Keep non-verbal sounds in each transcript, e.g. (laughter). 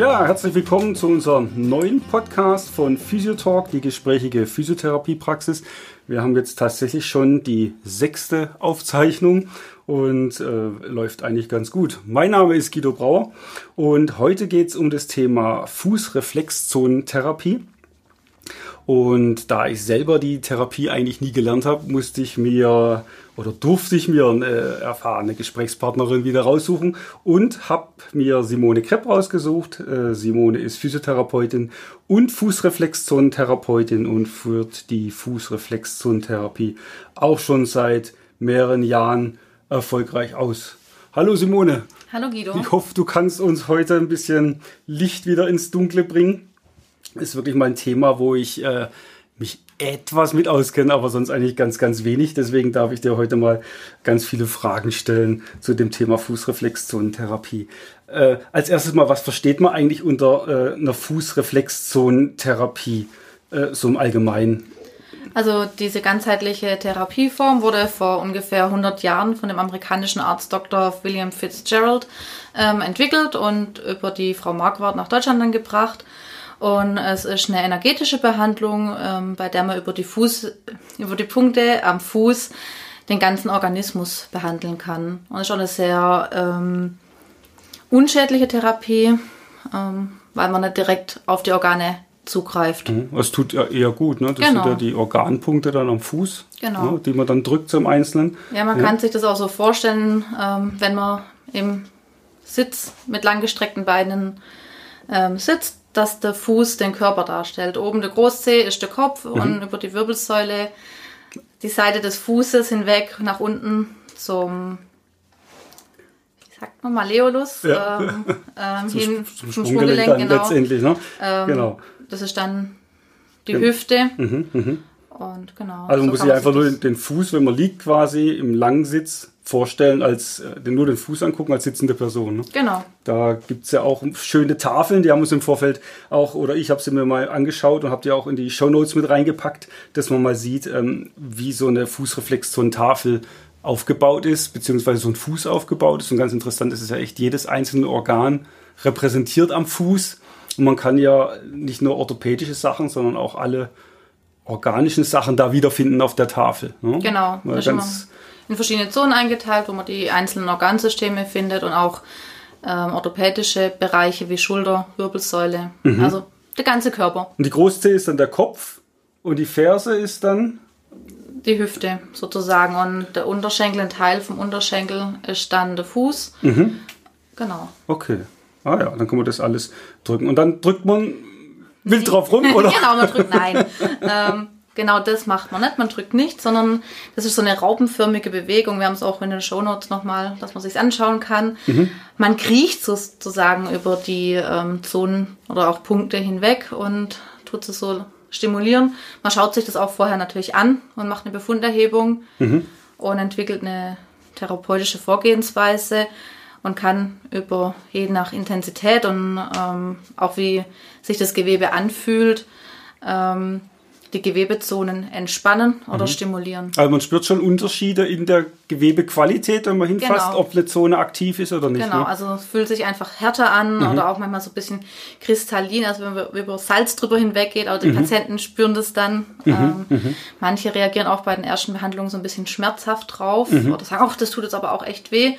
Ja, herzlich willkommen zu unserem neuen Podcast von Physiotalk, die gesprächige Physiotherapiepraxis. Wir haben jetzt tatsächlich schon die sechste Aufzeichnung und äh, läuft eigentlich ganz gut. Mein Name ist Guido Brauer und heute geht es um das Thema Fußreflexzonentherapie. Und da ich selber die Therapie eigentlich nie gelernt habe, musste ich mir oder durfte ich mir eine erfahrene Gesprächspartnerin wieder raussuchen und habe mir Simone Krepp rausgesucht. Äh, Simone ist Physiotherapeutin und Fußreflexzonentherapeutin und führt die Fußreflexzonentherapie auch schon seit mehreren Jahren erfolgreich aus. Hallo Simone. Hallo Guido. Ich hoffe, du kannst uns heute ein bisschen Licht wieder ins Dunkle bringen ist wirklich mal ein Thema, wo ich äh, mich etwas mit auskenne, aber sonst eigentlich ganz, ganz wenig. Deswegen darf ich dir heute mal ganz viele Fragen stellen zu dem Thema Fußreflexzonentherapie. Äh, als erstes mal, was versteht man eigentlich unter äh, einer Fußreflexzonentherapie äh, so im Allgemeinen? Also diese ganzheitliche Therapieform wurde vor ungefähr 100 Jahren von dem amerikanischen Arzt Dr. William Fitzgerald ähm, entwickelt und über die Frau Marquardt nach Deutschland dann gebracht. Und es ist eine energetische Behandlung, ähm, bei der man über die Fuß, über die Punkte am Fuß den ganzen Organismus behandeln kann. Und es ist auch eine sehr ähm, unschädliche Therapie, ähm, weil man nicht direkt auf die Organe zugreift. Mhm. Das tut ja eher gut, ne? Das genau. sind ja die Organpunkte dann am Fuß, genau. ne? die man dann drückt zum Einzelnen. Ja, man ja. kann sich das auch so vorstellen, ähm, wenn man im Sitz mit langgestreckten Beinen ähm, sitzt dass der Fuß den Körper darstellt. Oben der Großzeh ist der Kopf mhm. und über die Wirbelsäule die Seite des Fußes hinweg nach unten zum wie sagt man Maleolus ja. ähm, (laughs) ähm, zum, hin zum, zum Sprunggelenk, Sprunggelenk genau. letztendlich. Ne? Ähm, genau. Das ist dann die. Hüfte. Mhm, mh. Und genau. Also man so muss sich einfach nur den Fuß, wenn man liegt quasi im Langsitz, vorstellen, als äh, nur den Fuß angucken als sitzende Person. Ne? Genau. Da gibt es ja auch schöne Tafeln, die haben uns im Vorfeld auch, oder ich habe sie mir mal angeschaut und habe die auch in die Show Notes mit reingepackt, dass man mal sieht, ähm, wie so eine Fußreflex, so eine Tafel aufgebaut ist, beziehungsweise so ein Fuß aufgebaut ist. Und ganz interessant ist es ja echt, jedes einzelne Organ repräsentiert am Fuß. Und man kann ja nicht nur orthopädische Sachen, sondern auch alle organischen Sachen da wiederfinden auf der Tafel. Ne? Genau. Weil ganz, in verschiedene Zonen eingeteilt, wo man die einzelnen Organsysteme findet und auch ähm, orthopädische Bereiche wie Schulter, Wirbelsäule, mhm. also der ganze Körper. Und die Großzehe ist dann der Kopf und die Ferse ist dann? Die Hüfte sozusagen und der Unterschenkel, ein Teil vom Unterschenkel ist dann der Fuß. Mhm. Genau. Okay. Ah ja, dann kann man das alles drücken. Und dann drückt man wild drauf rum, (laughs) oder? genau, man drückt nein. ähm, genau das macht man nicht. Man drückt nicht, sondern das ist so eine raupenförmige Bewegung. Wir haben es auch in den Shownotes nochmal, dass man sich anschauen kann. Mhm. Man kriecht sozusagen über die ähm, Zonen oder auch Punkte hinweg und tut es so stimulieren. Man schaut sich das auch vorher natürlich an und macht eine Befunderhebung mhm. und entwickelt eine therapeutische Vorgehensweise und kann über je nach Intensität und ähm, auch wie sich das Gewebe anfühlt, ähm, die Gewebezonen entspannen oder mhm. stimulieren. Also man spürt schon Unterschiede in der Gewebequalität, wenn man hinfasst, genau. ob eine Zone aktiv ist oder nicht. Genau, ne? also es fühlt sich einfach härter an mhm. oder auch manchmal so ein bisschen kristallin, also wenn man über Salz drüber hinweggeht, aber die mhm. Patienten spüren das dann. Mhm. Ähm, mhm. manche reagieren auch bei den ersten Behandlungen so ein bisschen schmerzhaft drauf mhm. oder sagen, ach, das tut jetzt aber auch echt weh.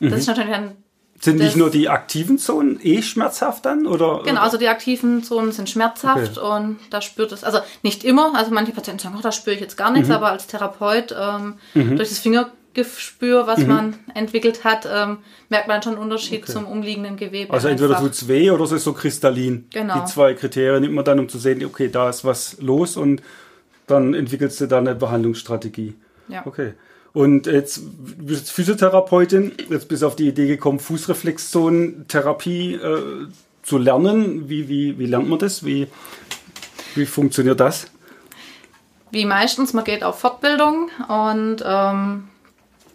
Das ist natürlich ein sind nicht nur die aktiven Zonen eh schmerzhaft dann? Oder, genau, also die aktiven Zonen sind schmerzhaft okay. und da spürt es, also nicht immer, also manche Patienten sagen, oh, da spüre ich jetzt gar nichts, mhm. aber als Therapeut ähm, mhm. durch das Fingergespür, was mhm. man entwickelt hat, ähm, merkt man schon einen Unterschied okay. zum umliegenden Gewebe. Also entweder tut es weh oder es ist so kristallin. Genau. Die zwei Kriterien nimmt man dann, um zu sehen, okay, da ist was los und dann entwickelst du da eine Behandlungsstrategie. Ja. Okay. Und jetzt bist du Physiotherapeutin, jetzt bist du auf die Idee gekommen, Fußreflexzonen-Therapie äh, zu lernen. Wie, wie, wie lernt man das? Wie, wie funktioniert das? Wie meistens, man geht auf Fortbildung und ähm,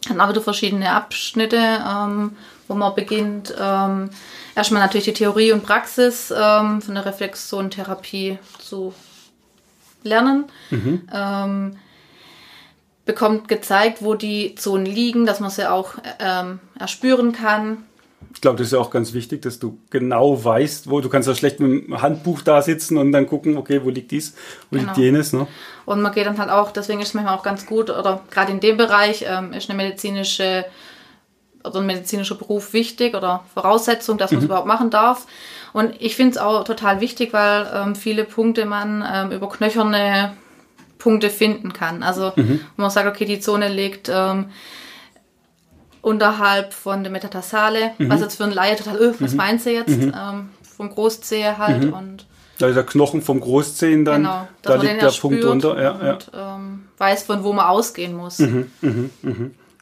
dann wieder verschiedene Abschnitte, ähm, wo man beginnt. Ähm, erstmal natürlich die Theorie und Praxis ähm, von der Reflexzonentherapie zu lernen. Mhm. Bekommt gezeigt, wo die Zonen liegen, dass man sie auch ähm, erspüren kann. Ich glaube, das ist ja auch ganz wichtig, dass du genau weißt, wo du kannst ja schlecht mit dem Handbuch da sitzen und dann gucken, okay, wo liegt dies, wo genau. liegt jenes. Ne? Und man geht dann halt auch, deswegen ist es manchmal auch ganz gut, oder gerade in dem Bereich ähm, ist eine medizinische oder ein medizinischer Beruf wichtig oder Voraussetzung, dass man es mhm. überhaupt machen darf. Und ich finde es auch total wichtig, weil ähm, viele Punkte man ähm, über knöcherne Punkte finden kann. Also mhm. wo man sagt, okay, die Zone liegt ähm, unterhalb von der Metatarsale, mhm. was jetzt für einen Laie total, öh, was mhm. meint sie jetzt? Mhm. Ähm, vom Großzehe halt mhm. und da ist der Knochen vom Großzehen dann, genau, da liegt der Punkt drunter. Ja, und ja. Ähm, weiß, von wo man ausgehen muss. Mhm,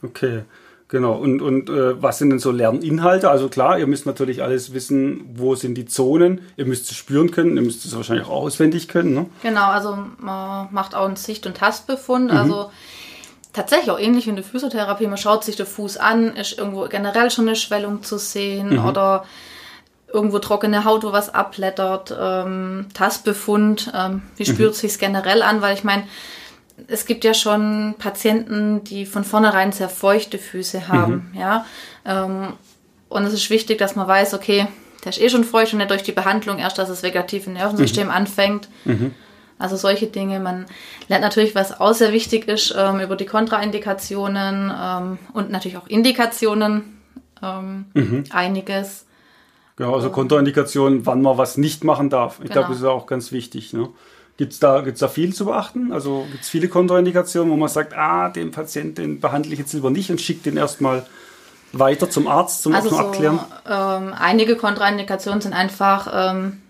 okay. Genau, und, und äh, was sind denn so Lerninhalte? Also klar, ihr müsst natürlich alles wissen, wo sind die Zonen, ihr müsst es spüren können, ihr müsst es wahrscheinlich auch auswendig können. Ne? Genau, also man macht auch einen Sicht- und Tastbefund, mhm. also tatsächlich auch ähnlich wie in der Physiotherapie, man schaut sich den Fuß an, ist irgendwo generell schon eine Schwellung zu sehen mhm. oder irgendwo trockene Haut, wo was abblättert, ähm, Tastbefund, ähm, wie mhm. spürt mhm. sich generell an, weil ich meine, es gibt ja schon Patienten, die von vornherein sehr feuchte Füße haben, mhm. ja. Ähm, und es ist wichtig, dass man weiß, okay, der ist eh schon feucht und nicht durch die Behandlung erst, dass das vegetative Nervensystem mhm. anfängt. Mhm. Also solche Dinge. Man lernt natürlich, was auch sehr wichtig ist, ähm, über die Kontraindikationen ähm, und natürlich auch Indikationen. Ähm, mhm. Einiges. Genau, also Kontraindikationen, wann man was nicht machen darf. Ich genau. glaube, das ist auch ganz wichtig. Ne? Gibt es da, gibt's da viel zu beachten? Also gibt es viele Kontraindikationen, wo man sagt, ah, den Patienten behandle ich jetzt lieber nicht und schicke den erstmal weiter zum Arzt zum, also so, Abklären? Ähm, einige Kontraindikationen sind einfach ähm,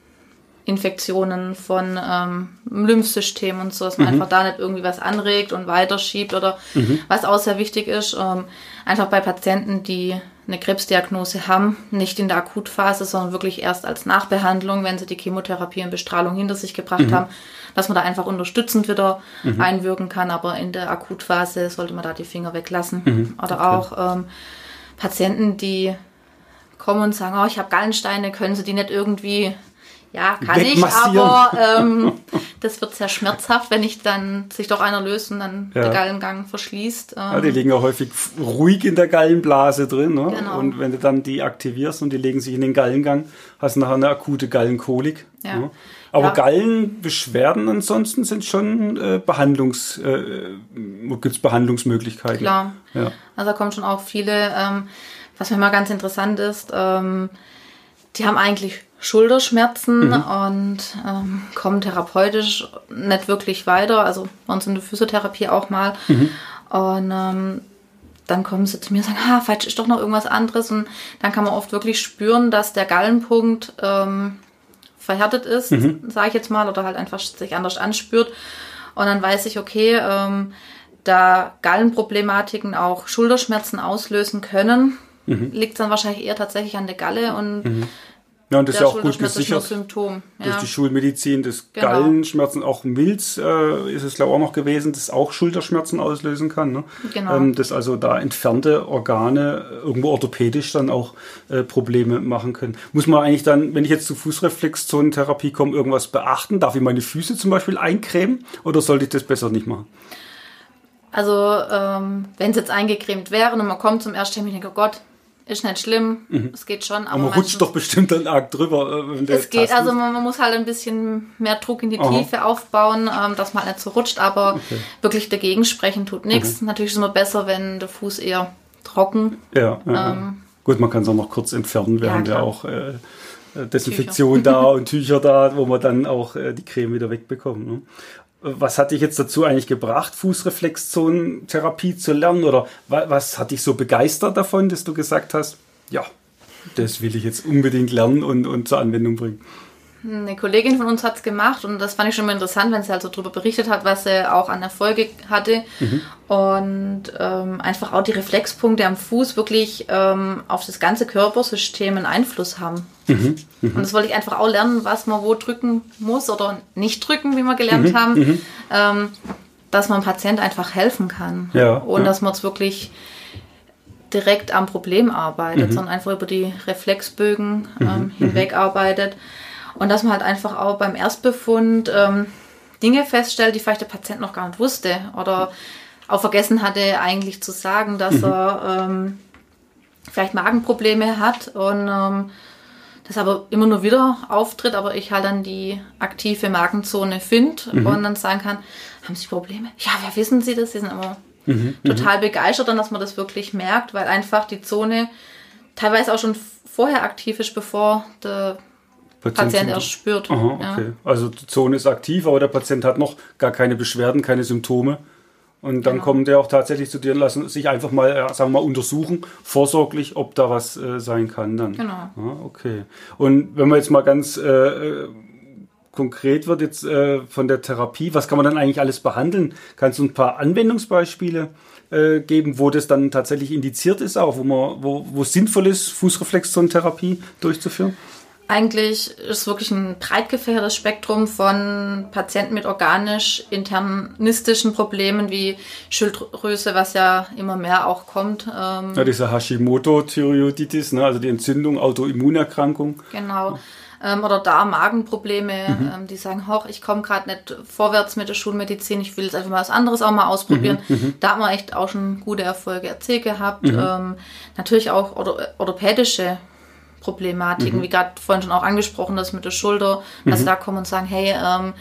Infektionen von ähm, Lymphsystem und so, dass man mhm. einfach da nicht irgendwie was anregt und weiterschiebt oder mhm. was auch sehr wichtig ist, ähm, einfach bei Patienten, die eine Krebsdiagnose haben, nicht in der Akutphase, sondern wirklich erst als Nachbehandlung, wenn sie die Chemotherapie und Bestrahlung hinter sich gebracht mhm. haben, dass man da einfach unterstützend wieder mhm. einwirken kann. Aber in der Akutphase sollte man da die Finger weglassen. Mhm. Oder okay. auch ähm, Patienten, die kommen und sagen, oh, ich habe Gallensteine, können sie die nicht irgendwie ja, kann ich, aber ähm, (laughs) das wird sehr schmerzhaft, wenn ich dann sich doch einer löst und dann ja. der Gallengang verschließt. Ähm. Ja, die liegen ja häufig ruhig in der Gallenblase drin. Ne? Genau. Und wenn du dann die aktivierst und die legen sich in den Gallengang, hast du nachher eine akute Gallenkolik. Ja. Ne? Aber ja. Gallenbeschwerden ansonsten sind schon äh, Behandlungs, äh, gibt's Behandlungsmöglichkeiten. Klar. Ja. Also da kommen schon auch viele, ähm, was mir mal ganz interessant ist, ähm, die haben eigentlich Schulterschmerzen mhm. und ähm, kommen therapeutisch nicht wirklich weiter. Also bei uns in der Physiotherapie auch mal. Mhm. Und ähm, dann kommen sie zu mir und sagen, ah, falsch ist doch noch irgendwas anderes. Und dann kann man oft wirklich spüren, dass der Gallenpunkt ähm, verhärtet ist, mhm. sage ich jetzt mal, oder halt einfach sich anders anspürt. Und dann weiß ich, okay, ähm, da Gallenproblematiken auch Schulterschmerzen auslösen können, mhm. liegt es dann wahrscheinlich eher tatsächlich an der Galle und mhm. Ja, und das ist ja auch gut gesichert ja. durch die Schulmedizin. Das genau. Gallenschmerzen, auch Milz äh, ist es glaube ich auch noch gewesen, das auch Schulterschmerzen auslösen kann. Ne? Genau. Ähm, dass also da entfernte Organe irgendwo orthopädisch dann auch äh, Probleme machen können. Muss man eigentlich dann, wenn ich jetzt zu Fußreflexzonentherapie komme, irgendwas beachten? Darf ich meine Füße zum Beispiel eincremen oder sollte ich das besser nicht machen? Also ähm, wenn es jetzt eingecremt wäre und man kommt zum Ersttermin und denkt, oh Gott, ist nicht schlimm, mhm. es geht schon. Aber man rutscht doch bestimmt dann arg drüber. Äh, es geht, also man, man, muss halt ein bisschen mehr Druck in die Aha. Tiefe aufbauen, ähm, dass man halt nicht so rutscht, aber okay. wirklich dagegen sprechen tut nichts. Mhm. Natürlich ist es immer besser, wenn der Fuß eher trocken. Ja, ja. Ähm, gut, man kann es auch noch kurz entfernen. Wir ja, haben klar. ja auch äh, Desinfektion Tücher. da (laughs) und Tücher da, wo man dann auch äh, die Creme wieder wegbekommt. Ne? Was hat dich jetzt dazu eigentlich gebracht, Fußreflexzonentherapie zu lernen? Oder was hat dich so begeistert davon, dass du gesagt hast, ja, das will ich jetzt unbedingt lernen und, und zur Anwendung bringen? Eine Kollegin von uns hat es gemacht und das fand ich schon mal interessant, wenn sie halt so darüber berichtet hat, was sie auch an Erfolge hatte. Mhm. Und ähm, einfach auch die Reflexpunkte am Fuß wirklich ähm, auf das ganze Körpersystem einen Einfluss haben. Mhm. Mhm. Und das wollte ich einfach auch lernen, was man wo drücken muss oder nicht drücken, wie wir gelernt mhm. haben. Mhm. Ähm, dass man dem Patient einfach helfen kann. Ja, und ja. dass man es wirklich direkt am Problem arbeitet, mhm. sondern einfach über die Reflexbögen ähm, hinweg arbeitet. Und dass man halt einfach auch beim Erstbefund ähm, Dinge feststellt, die vielleicht der Patient noch gar nicht wusste oder auch vergessen hatte, eigentlich zu sagen, dass mhm. er ähm, vielleicht Magenprobleme hat und ähm, das aber immer nur wieder auftritt, aber ich halt dann die aktive Magenzone finde mhm. und dann sagen kann, haben Sie Probleme? Ja, wer wissen Sie das? Sie sind aber mhm. mhm. total begeistert, dann, dass man das wirklich merkt, weil einfach die Zone teilweise auch schon vorher aktiv ist, bevor der Patient, Patient erst spürt. Aha, okay. Ja. Also die Zone ist aktiv, aber der Patient hat noch gar keine Beschwerden, keine Symptome. Und dann genau. kommen der auch tatsächlich zu dir und lassen sich einfach mal, äh, sagen wir mal, untersuchen, vorsorglich, ob da was äh, sein kann dann. Genau. Ah, okay. Und wenn man jetzt mal ganz äh, konkret wird jetzt äh, von der Therapie, was kann man dann eigentlich alles behandeln? Kannst du ein paar Anwendungsbeispiele äh, geben, wo das dann tatsächlich indiziert ist, auch wo man, wo, wo es sinnvoll ist, Fußreflexzonentherapie durchzuführen? Eigentlich ist wirklich ein breit gefächertes Spektrum von Patienten mit organisch-internistischen Problemen wie Schilddrüse, was ja immer mehr auch kommt. Ähm ja, diese Hashimoto-Thyreoiditis, ne? also die Entzündung, Autoimmunerkrankung. Genau. Ähm, oder Darm-Magenprobleme, mhm. ähm, die sagen, hoch, ich komme gerade nicht vorwärts mit der Schulmedizin, ich will jetzt einfach mal was anderes auch mal ausprobieren. Mhm. mhm. Da haben wir echt auch schon gute Erfolge erzählt gehabt. Mhm. Ähm, natürlich auch orthopädische Problematiken, mhm. wie gerade vorhin schon auch angesprochen, das mit der Schulter, dass mhm. da kommen und sagen, hey, ähm,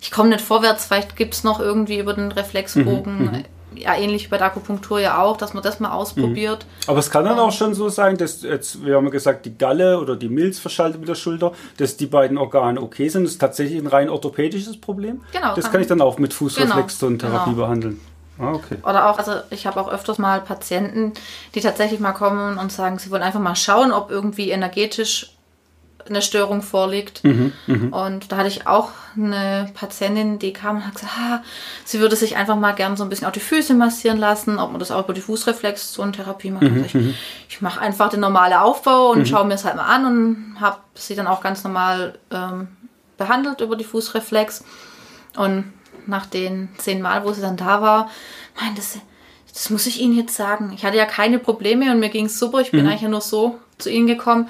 ich komme nicht vorwärts, vielleicht gibt es noch irgendwie über den Reflexbogen, mhm. mhm. ja ähnlich wie bei der Akupunktur ja auch, dass man das mal ausprobiert. Mhm. Aber es kann dann auch schon so sein, dass jetzt, wir haben gesagt, die Galle oder die Milz verschaltet mit der Schulter, dass die beiden Organe okay sind. Das ist tatsächlich ein rein orthopädisches Problem. Genau. Das kann, kann ich dann auch mit Fußreflexzonentherapie genau. behandeln. Ah, okay. Oder auch, also ich habe auch öfters mal Patienten, die tatsächlich mal kommen und sagen, sie wollen einfach mal schauen, ob irgendwie energetisch eine Störung vorliegt. Mhm, mh. Und da hatte ich auch eine Patientin, die kam und hat gesagt, ah, sie würde sich einfach mal gern so ein bisschen auf die Füße massieren lassen, ob man das auch über die Fußreflexzonentherapie macht. Mhm, ich, ich mache einfach den normalen Aufbau und mhm. schaue mir es halt mal an und habe sie dann auch ganz normal ähm, behandelt über die Fußreflex. Und nach den zehn Mal, wo sie dann da war, meinte sie, das muss ich Ihnen jetzt sagen. Ich hatte ja keine Probleme und mir ging es super. Ich bin mhm. eigentlich nur so zu Ihnen gekommen.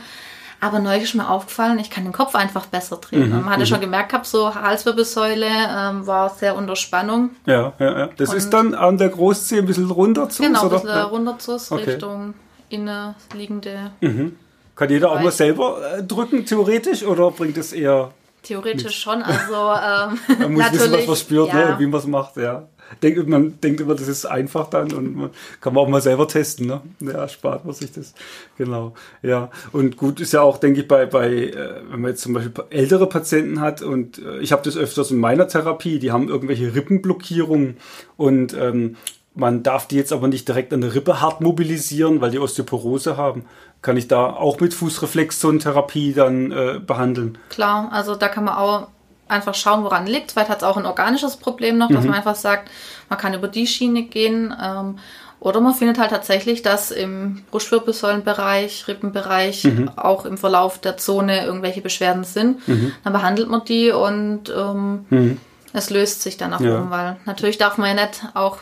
Aber neu ist mir aufgefallen, ich kann den Kopf einfach besser drehen. Mhm. Man hatte mhm. schon gemerkt, gehabt, so Halswirbelsäule ähm, war sehr unter Spannung. Ja, ja, ja. Das und ist dann an der Großzehe ein bisschen runter zu Genau, ein bisschen ja. runter zu okay. Richtung innenliegende. Mhm. Kann jeder auch mal selber äh, drücken, theoretisch, oder bringt es eher Theoretisch schon, also ähm, (laughs) man muss wissen, was man spürt, ne, ja. ne, wie man es macht, ja. Denk, man denkt immer, das ist einfach dann und man kann man auch mal selber testen, ne? Ja, spart man sich das. Genau. Ja. Und gut ist ja auch, denke ich, bei, bei, äh, wenn man jetzt zum Beispiel ältere Patienten hat und äh, ich habe das öfters in meiner Therapie, die haben irgendwelche Rippenblockierungen und ähm, man darf die jetzt aber nicht direkt an der Rippe hart mobilisieren, weil die Osteoporose haben. Kann ich da auch mit Fußreflexzonentherapie dann äh, behandeln? Klar, also da kann man auch einfach schauen, woran liegt. Vielleicht hat es auch ein organisches Problem noch, dass mhm. man einfach sagt, man kann über die Schiene gehen. Ähm, oder man findet halt tatsächlich, dass im Brustwirbelsäulenbereich, Rippenbereich, mhm. auch im Verlauf der Zone irgendwelche Beschwerden sind. Mhm. Dann behandelt man die und ähm, mhm. es löst sich dann auch ja. um, weil natürlich darf man ja nicht auch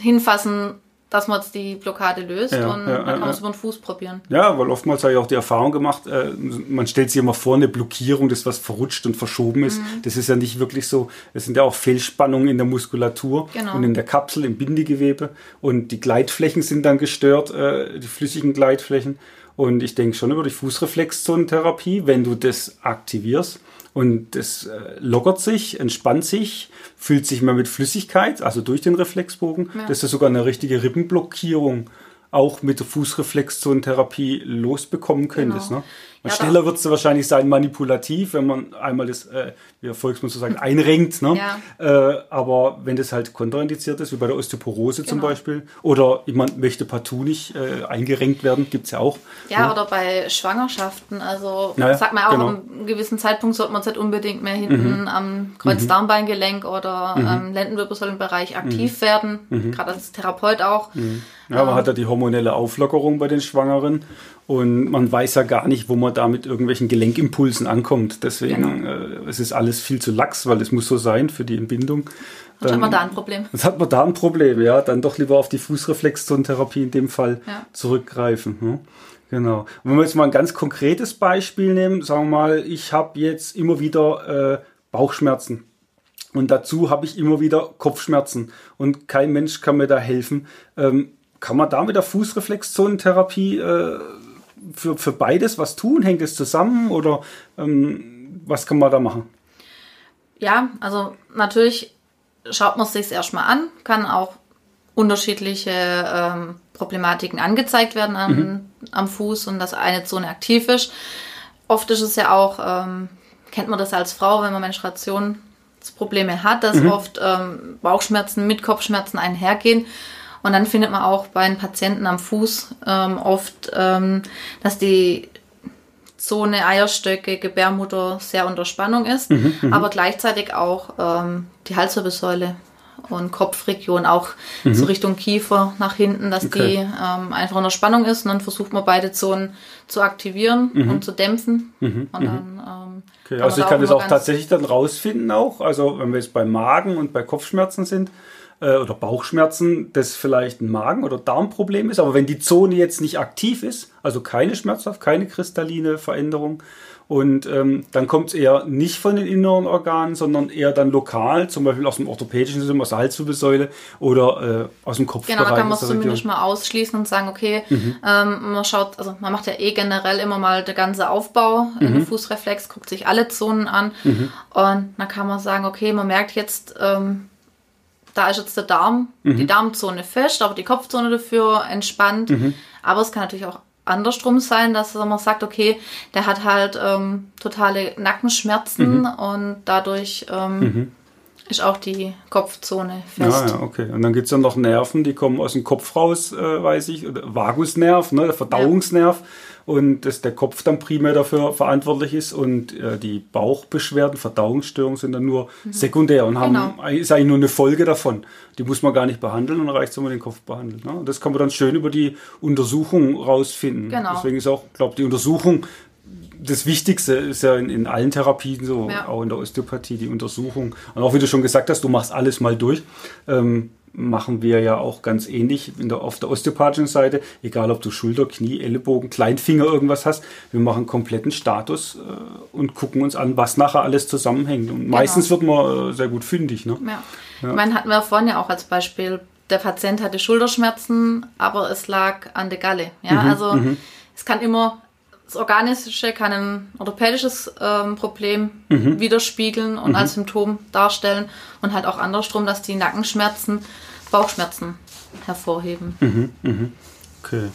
hinfassen, dass man jetzt die Blockade löst ja, und ja, dann kann man es über den Fuß probieren. Ja, weil oftmals habe ich auch die Erfahrung gemacht, äh, man stellt sich immer vor, eine Blockierung, das was verrutscht und verschoben ist. Mhm. Das ist ja nicht wirklich so. Es sind ja auch Fehlspannungen in der Muskulatur genau. und in der Kapsel, im Bindegewebe. Und die Gleitflächen sind dann gestört, äh, die flüssigen Gleitflächen. Und ich denke schon über die Fußreflexzonentherapie, wenn du das aktivierst, und es äh, lockert sich, entspannt sich, füllt sich mal mit Flüssigkeit, also durch den Reflexbogen. Ja. Das ist sogar eine richtige Rippenblockierung auch mit der Fußreflexzonentherapie losbekommen könntest. Genau. Ne? Ja, schneller wird es wahrscheinlich sein, manipulativ, wenn man einmal das, äh, wie Volksmund so sagt, einrenkt. Ne? Ja. Äh, aber wenn das halt kontraindiziert ist, wie bei der Osteoporose genau. zum Beispiel, oder jemand möchte partout nicht äh, eingerenkt werden, gibt es ja auch. Ja, ne? oder bei Schwangerschaften. Also naja, sagt man auch, genau. an einem gewissen Zeitpunkt sollte man es halt unbedingt mehr hinten mhm. am Kreuzdarmbeingelenk oder mhm. am Lendenwirbelsäulenbereich aktiv mhm. werden, mhm. gerade als Therapeut auch. Mhm. Ja, man ähm, hat ja die hormonelle Auflockerung bei den Schwangeren und man weiß ja gar nicht, wo man da mit irgendwelchen Gelenkimpulsen ankommt. Deswegen genau. äh, es ist alles viel zu lax, weil es muss so sein für die Entbindung. Dann hat man da ein Problem. Jetzt hat man da ein Problem, ja. Dann doch lieber auf die Fußreflexzonentherapie in dem Fall ja. zurückgreifen. Ne? Genau. Und wenn wir jetzt mal ein ganz konkretes Beispiel nehmen, sagen wir mal, ich habe jetzt immer wieder äh, Bauchschmerzen. Und dazu habe ich immer wieder Kopfschmerzen. Und kein Mensch kann mir da helfen. Ähm, kann man da mit der Fußreflexzonentherapie äh, für, für beides was tun? Hängt es zusammen oder ähm, was kann man da machen? Ja, also natürlich schaut man es sich erstmal an, kann auch unterschiedliche ähm, Problematiken angezeigt werden am, mhm. am Fuß und dass eine Zone aktiv ist. Oft ist es ja auch, ähm, kennt man das als Frau, wenn man Menstruationsprobleme hat, dass mhm. oft ähm, Bauchschmerzen mit Kopfschmerzen einhergehen. Und dann findet man auch bei den Patienten am Fuß ähm, oft, ähm, dass die Zone Eierstöcke, Gebärmutter sehr unter Spannung ist, mhm, mhm, aber gleichzeitig auch ähm, die Halswirbelsäule und Kopfregion auch mhm. so Richtung Kiefer nach hinten, dass okay. die ähm, einfach unter Spannung ist und dann versucht man beide Zonen zu aktivieren mhm. und zu dämpfen mhm, und mhm. dann ähm, okay. also ich kann das auch tatsächlich dann rausfinden auch, also wenn wir jetzt bei Magen und bei Kopfschmerzen sind, äh, oder Bauchschmerzen, das vielleicht ein Magen- oder Darmproblem ist. Aber wenn die Zone jetzt nicht aktiv ist, also keine schmerzhaft, keine kristalline Veränderung, und ähm, dann kommt es eher nicht von den inneren Organen, sondern eher dann lokal, zum Beispiel aus dem orthopädischen System, aus der Halswirbelsäule oder äh, aus dem Kopfbereich. Genau, da kann man es zumindest mal ausschließen und sagen, okay, mhm. ähm, man schaut, also man macht ja eh generell immer mal der ganze Aufbau mhm. in der Fußreflex, guckt sich alle Zonen an mhm. und dann kann man sagen, okay, man merkt jetzt, ähm, da ist jetzt der Darm, mhm. die Darmzone fest, aber die Kopfzone dafür entspannt. Mhm. Aber es kann natürlich auch andersrum sein, dass man sagt, okay, der hat halt ähm, totale Nackenschmerzen mhm. und dadurch ähm, mhm. Ist auch die Kopfzone fest. Ja, ja, okay. Und dann gibt es ja noch Nerven, die kommen aus dem Kopf raus, äh, weiß ich, Vagusnerv, ne, der Verdauungsnerv. Ja und dass der Kopf dann primär dafür verantwortlich ist und äh, die Bauchbeschwerden, Verdauungsstörungen sind dann nur mhm. sekundär und haben, genau. ist eigentlich nur eine Folge davon. Die muss man gar nicht behandeln und reicht, wenn man den Kopf behandelt. Ne? Das kann man dann schön über die Untersuchung rausfinden. Genau. Deswegen ist auch, glaube die Untersuchung das Wichtigste ist ja in, in allen Therapien so, ja. auch in der Osteopathie, die Untersuchung. Und auch wie du schon gesagt hast, du machst alles mal durch. Ähm, machen wir ja auch ganz ähnlich der, auf der osteopathischen Seite, egal ob du Schulter, Knie, Ellenbogen, Kleinfinger irgendwas hast, wir machen kompletten Status äh, und gucken uns an, was nachher alles zusammenhängt. Und genau. meistens wird man äh, sehr gut fündig. Ne? Ja. Ja. Ich meine, hatten wir vorhin ja auch als Beispiel, der Patient hatte Schulterschmerzen, aber es lag an der Galle. Ja, mhm, also mhm. es kann immer das Organische kann ein orthopädisches ähm, Problem mhm. widerspiegeln und mhm. als Symptom darstellen und halt auch andersrum, dass die Nackenschmerzen Bauchschmerzen hervorheben. Mhm. mhm. Okay.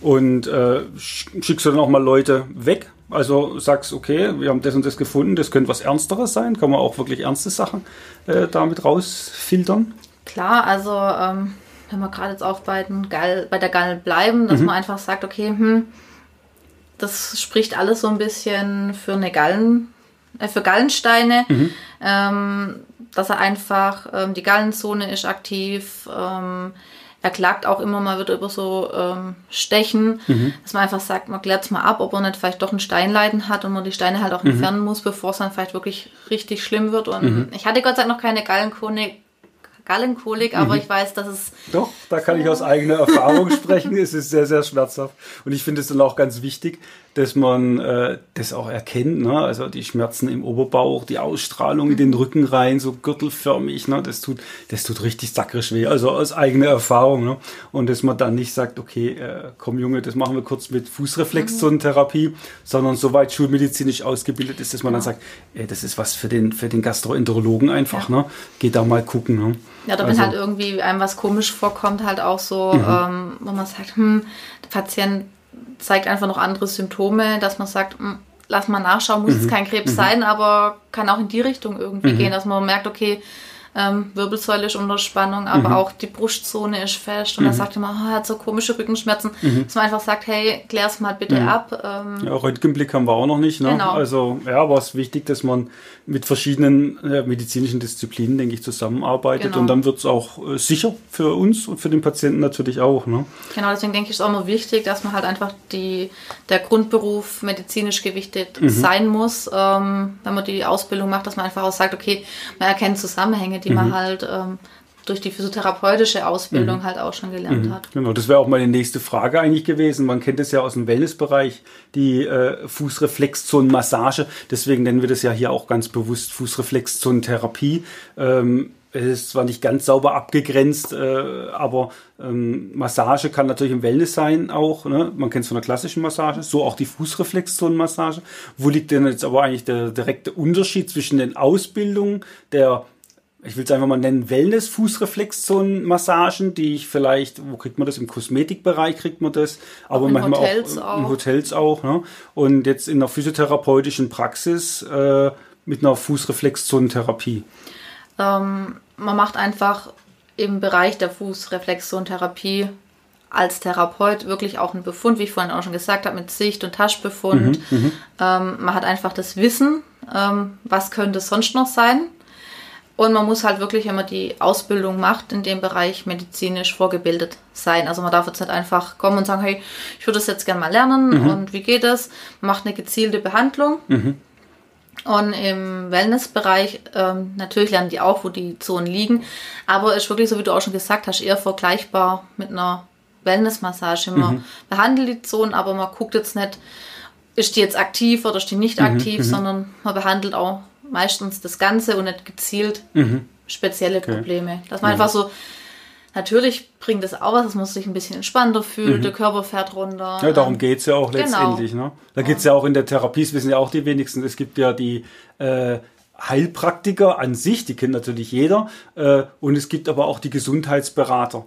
Und äh, schickst du dann auch mal Leute weg? Also sagst, okay, wir haben das und das gefunden, das könnte was Ernsteres sein. Kann man auch wirklich ernste Sachen äh, damit rausfiltern? Klar, also ähm, wenn wir gerade jetzt auch bei, den Gall, bei der Gall bleiben, dass mhm. man einfach sagt, okay, hm, das spricht alles so ein bisschen für eine Gallen, äh, für Gallensteine. Mhm. Ähm, dass er einfach, ähm, die Gallenzone ist aktiv, ähm, er klagt auch immer mal wieder über so ähm, Stechen, mhm. dass man einfach sagt, man klärt es mal ab, ob er nicht vielleicht doch ein Steinleiden hat und man die Steine halt auch mhm. entfernen muss, bevor es dann vielleicht wirklich richtig schlimm wird. Und mhm. ich hatte Gott sei Dank noch keine Gallenkone Gallenkolik, aber mhm. ich weiß, dass es. Doch, da kann ich aus eigener Erfahrung sprechen. Es ist sehr, sehr schmerzhaft. Und ich finde es dann auch ganz wichtig, dass man äh, das auch erkennt. Ne? Also die Schmerzen im Oberbauch, die Ausstrahlung in den Rücken rein, so gürtelförmig, ne? das, tut, das tut richtig sackrisch weh. Also aus eigener Erfahrung. Ne? Und dass man dann nicht sagt, okay, äh, komm Junge, das machen wir kurz mit Fußreflexzonentherapie, mhm. sondern soweit schulmedizinisch ausgebildet ist, dass man ja. dann sagt, ey, das ist was für den, für den Gastroenterologen einfach. Ja. Ne? Geht da mal gucken. Ne? Ja, oder also, wenn halt irgendwie einem was komisch vorkommt, halt auch so, mhm. ähm, wo man sagt, hm, der Patient zeigt einfach noch andere Symptome, dass man sagt, hm, lass mal nachschauen, muss mhm. es kein Krebs mhm. sein, aber kann auch in die Richtung irgendwie mhm. gehen, dass man merkt, okay, ähm, Wirbelsäule ist unter Spannung, aber mhm. auch die Brustzone ist fest und mhm. dann sagt man, oh, er hat so komische Rückenschmerzen, mhm. dass man einfach sagt, hey, klär's mal bitte mhm. ab. Ähm, ja, Röntgenblick haben wir auch noch nicht. Ne? Genau. Also ja, aber es wichtig, dass man mit verschiedenen äh, medizinischen Disziplinen, denke ich, zusammenarbeitet genau. und dann wird es auch äh, sicher für uns und für den Patienten natürlich auch. Ne? Genau, deswegen denke ich, ist auch immer wichtig, dass man halt einfach die, der Grundberuf medizinisch gewichtet mhm. sein muss, ähm, wenn man die Ausbildung macht, dass man einfach auch sagt, okay, man erkennt Zusammenhänge, die mhm. man halt ähm, durch die physiotherapeutische Ausbildung mhm. halt auch schon gelernt mhm. hat. Genau, das wäre auch meine nächste Frage eigentlich gewesen. Man kennt es ja aus dem Wellnessbereich, die äh, Fußreflexzonenmassage. Deswegen nennen wir das ja hier auch ganz bewusst Fußreflexzonentherapie. Ähm, es ist zwar nicht ganz sauber abgegrenzt, äh, aber ähm, Massage kann natürlich im Wellness sein auch. Ne? Man kennt es von der klassischen Massage, so auch die Fußreflexzonenmassage. Wo liegt denn jetzt aber eigentlich der direkte Unterschied zwischen den Ausbildungen der ich will es einfach mal nennen, Wellness-Fußreflexzonen-Massagen, die ich vielleicht, wo kriegt man das? Im Kosmetikbereich kriegt man das, aber auch manchmal Hotels auch, in Hotels auch. Ne? Und jetzt in der physiotherapeutischen Praxis äh, mit einer Fußreflexzonentherapie. Ähm, man macht einfach im Bereich der Fußreflexzonentherapie als Therapeut wirklich auch einen Befund, wie ich vorhin auch schon gesagt habe, mit Sicht- und Taschbefund. Mhm, mhm. ähm, man hat einfach das Wissen, ähm, was könnte es sonst noch sein und man muss halt wirklich, wenn man die Ausbildung macht, in dem Bereich medizinisch vorgebildet sein. Also man darf jetzt nicht einfach kommen und sagen, hey, ich würde das jetzt gerne mal lernen mhm. und wie geht es? Man macht eine gezielte Behandlung. Mhm. Und im Wellnessbereich, ähm, natürlich lernen die auch, wo die Zonen liegen. Aber ist wirklich, so wie du auch schon gesagt hast, eher vergleichbar mit einer Wellnessmassage. Man mhm. behandelt die Zonen, aber man guckt jetzt nicht, ist die jetzt aktiv oder ist die nicht mhm. aktiv, mhm. sondern man behandelt auch meistens das Ganze und nicht gezielt mhm. spezielle okay. Probleme. Dass man mhm. einfach so, natürlich bringt es auch was, dass man sich ein bisschen entspannter fühlt, mhm. der Körper fährt runter. Ja, darum ähm, geht es ja auch genau. letztendlich. Genau. Ne? Da geht es ja auch in der Therapie, das wissen ja auch die wenigsten. Es gibt ja die äh, Heilpraktiker an sich, die kennt natürlich jeder. Äh, und es gibt aber auch die Gesundheitsberater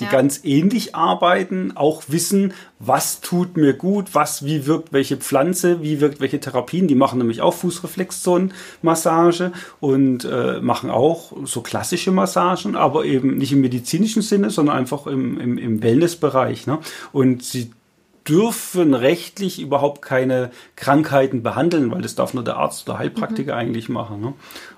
die ja. ganz ähnlich arbeiten, auch wissen, was tut mir gut, was, wie wirkt welche Pflanze, wie wirkt welche Therapien. Die machen nämlich auch Fußreflexzonenmassage und äh, machen auch so klassische Massagen, aber eben nicht im medizinischen Sinne, sondern einfach im, im, im Wellnessbereich. Ne? Und sie dürfen rechtlich überhaupt keine Krankheiten behandeln, weil das darf nur der Arzt oder Heilpraktiker mhm. eigentlich machen. Ne?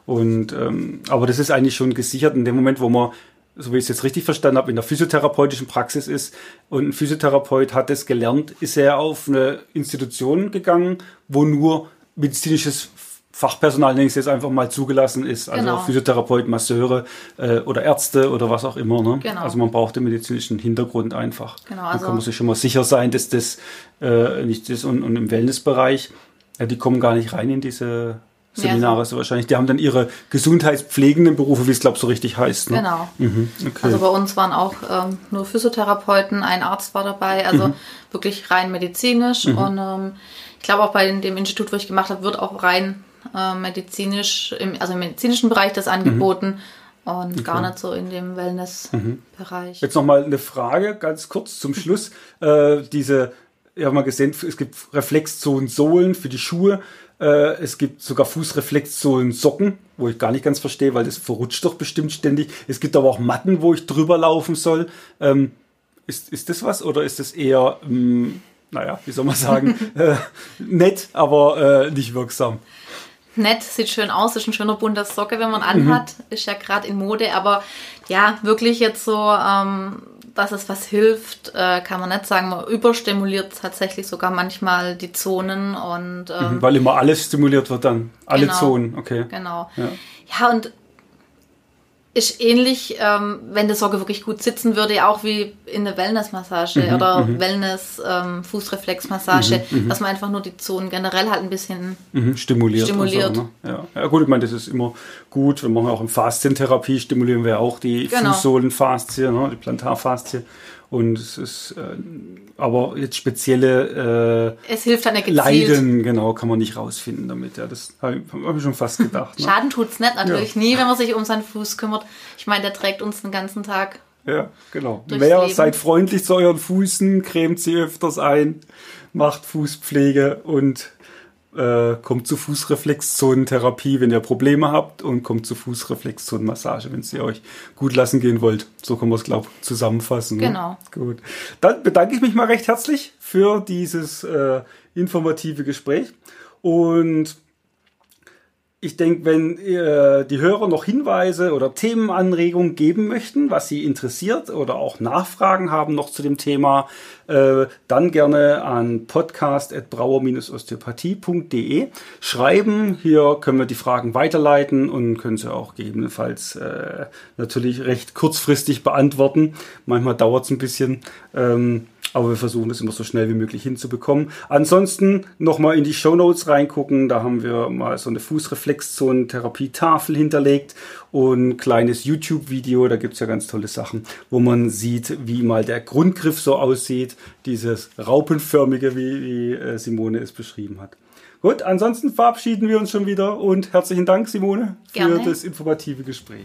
Und ähm, aber das ist eigentlich schon gesichert in dem Moment, wo man so wie ich es jetzt richtig verstanden habe, in der physiotherapeutischen Praxis ist und ein Physiotherapeut hat es gelernt, ist er auf eine Institution gegangen, wo nur medizinisches Fachpersonal, nenne ich es jetzt einfach mal, zugelassen ist. Also genau. Physiotherapeut, Masseure äh, oder Ärzte oder was auch immer. Ne? Genau. Also man braucht den medizinischen Hintergrund einfach. Genau, also Dann kann man sich schon mal sicher sein, dass das äh, nicht ist. Und, und im Wellnessbereich, ja, die kommen gar nicht rein in diese Seminare so. wahrscheinlich. Die haben dann ihre gesundheitspflegenden Berufe, wie es glaube so richtig heißt. Ne? Genau. Mhm, okay. Also bei uns waren auch ähm, nur Physiotherapeuten, ein Arzt war dabei, also mhm. wirklich rein medizinisch. Mhm. Und ähm, ich glaube auch bei dem Institut, wo ich gemacht habe, wird auch rein äh, medizinisch, im, also im medizinischen Bereich das angeboten. Und okay. gar nicht so in dem Wellness-Bereich. Jetzt nochmal eine Frage, ganz kurz zum Schluss. äh, diese, ich habe mal gesehen, es gibt Reflexzonen-Sohlen für die Schuhe. Äh, es gibt sogar Fußreflexzonen Socken, wo ich gar nicht ganz verstehe, weil das verrutscht doch bestimmt ständig. Es gibt aber auch Matten, wo ich drüber laufen soll. Ähm, ist, ist das was oder ist das eher, ähm, naja, wie soll man sagen, (laughs) äh, nett, aber äh, nicht wirksam? Nett, sieht schön aus, ist ein schöner bunter Socke, wenn man anhat, mhm. ist ja gerade in Mode, aber ja, wirklich jetzt so ähm, dass es was hilft, äh, kann man nicht sagen. Man überstimuliert tatsächlich sogar manchmal die Zonen und ähm, mhm, weil immer alles stimuliert wird dann, alle genau, Zonen, okay. Genau. Ja. ja, und ist ähnlich, ähm, wenn der Socke wirklich gut sitzen würde, auch wie in der Wellnessmassage mhm, oder mhm. Wellness-Fußreflexmassage, ähm, mhm, dass man einfach nur die Zonen generell halt ein bisschen mhm, stimuliert. stimuliert. So, ne? ja. ja. gut, ich meine, das ist immer gut. Wir machen auch in Faszientherapie, stimulieren wir auch die genau. Fußsohlenfaszie, ne? die Plantarfaszie. Und es ist, äh, aber jetzt spezielle äh, es hilft dann ja Leiden, genau, kann man nicht rausfinden damit. Ja, das habe ich, hab ich schon fast gedacht. Ne? Schaden tut's nicht, natürlich ja. nie, wenn man sich um seinen Fuß kümmert. Ich meine, der trägt uns den ganzen Tag Ja, genau. Mehr Leben. seid freundlich zu euren Füßen, cremt sie öfters ein, macht Fußpflege und äh, kommt zu Fußreflexzonentherapie, wenn ihr Probleme habt und kommt zu Fußreflexzonenmassage, wenn ihr euch gut lassen gehen wollt. So können wir es, glaube ich, zusammenfassen. Ne? Genau. Gut. Dann bedanke ich mich mal recht herzlich für dieses äh, informative Gespräch und ich denke, wenn äh, die Hörer noch Hinweise oder Themenanregungen geben möchten, was sie interessiert oder auch Nachfragen haben noch zu dem Thema, äh, dann gerne an podcast.brauer-osteopathie.de schreiben. Hier können wir die Fragen weiterleiten und können sie auch gegebenenfalls äh, natürlich recht kurzfristig beantworten. Manchmal dauert es ein bisschen. Ähm, aber wir versuchen das immer so schnell wie möglich hinzubekommen. Ansonsten nochmal in die Show Notes reingucken. Da haben wir mal so eine Fußreflexzonen-Therapie-Tafel hinterlegt und ein kleines YouTube-Video. Da gibt es ja ganz tolle Sachen, wo man sieht, wie mal der Grundgriff so aussieht. Dieses raupenförmige, wie, äh, Simone es beschrieben hat. Gut, ansonsten verabschieden wir uns schon wieder und herzlichen Dank, Simone, für Gerne. das informative Gespräch.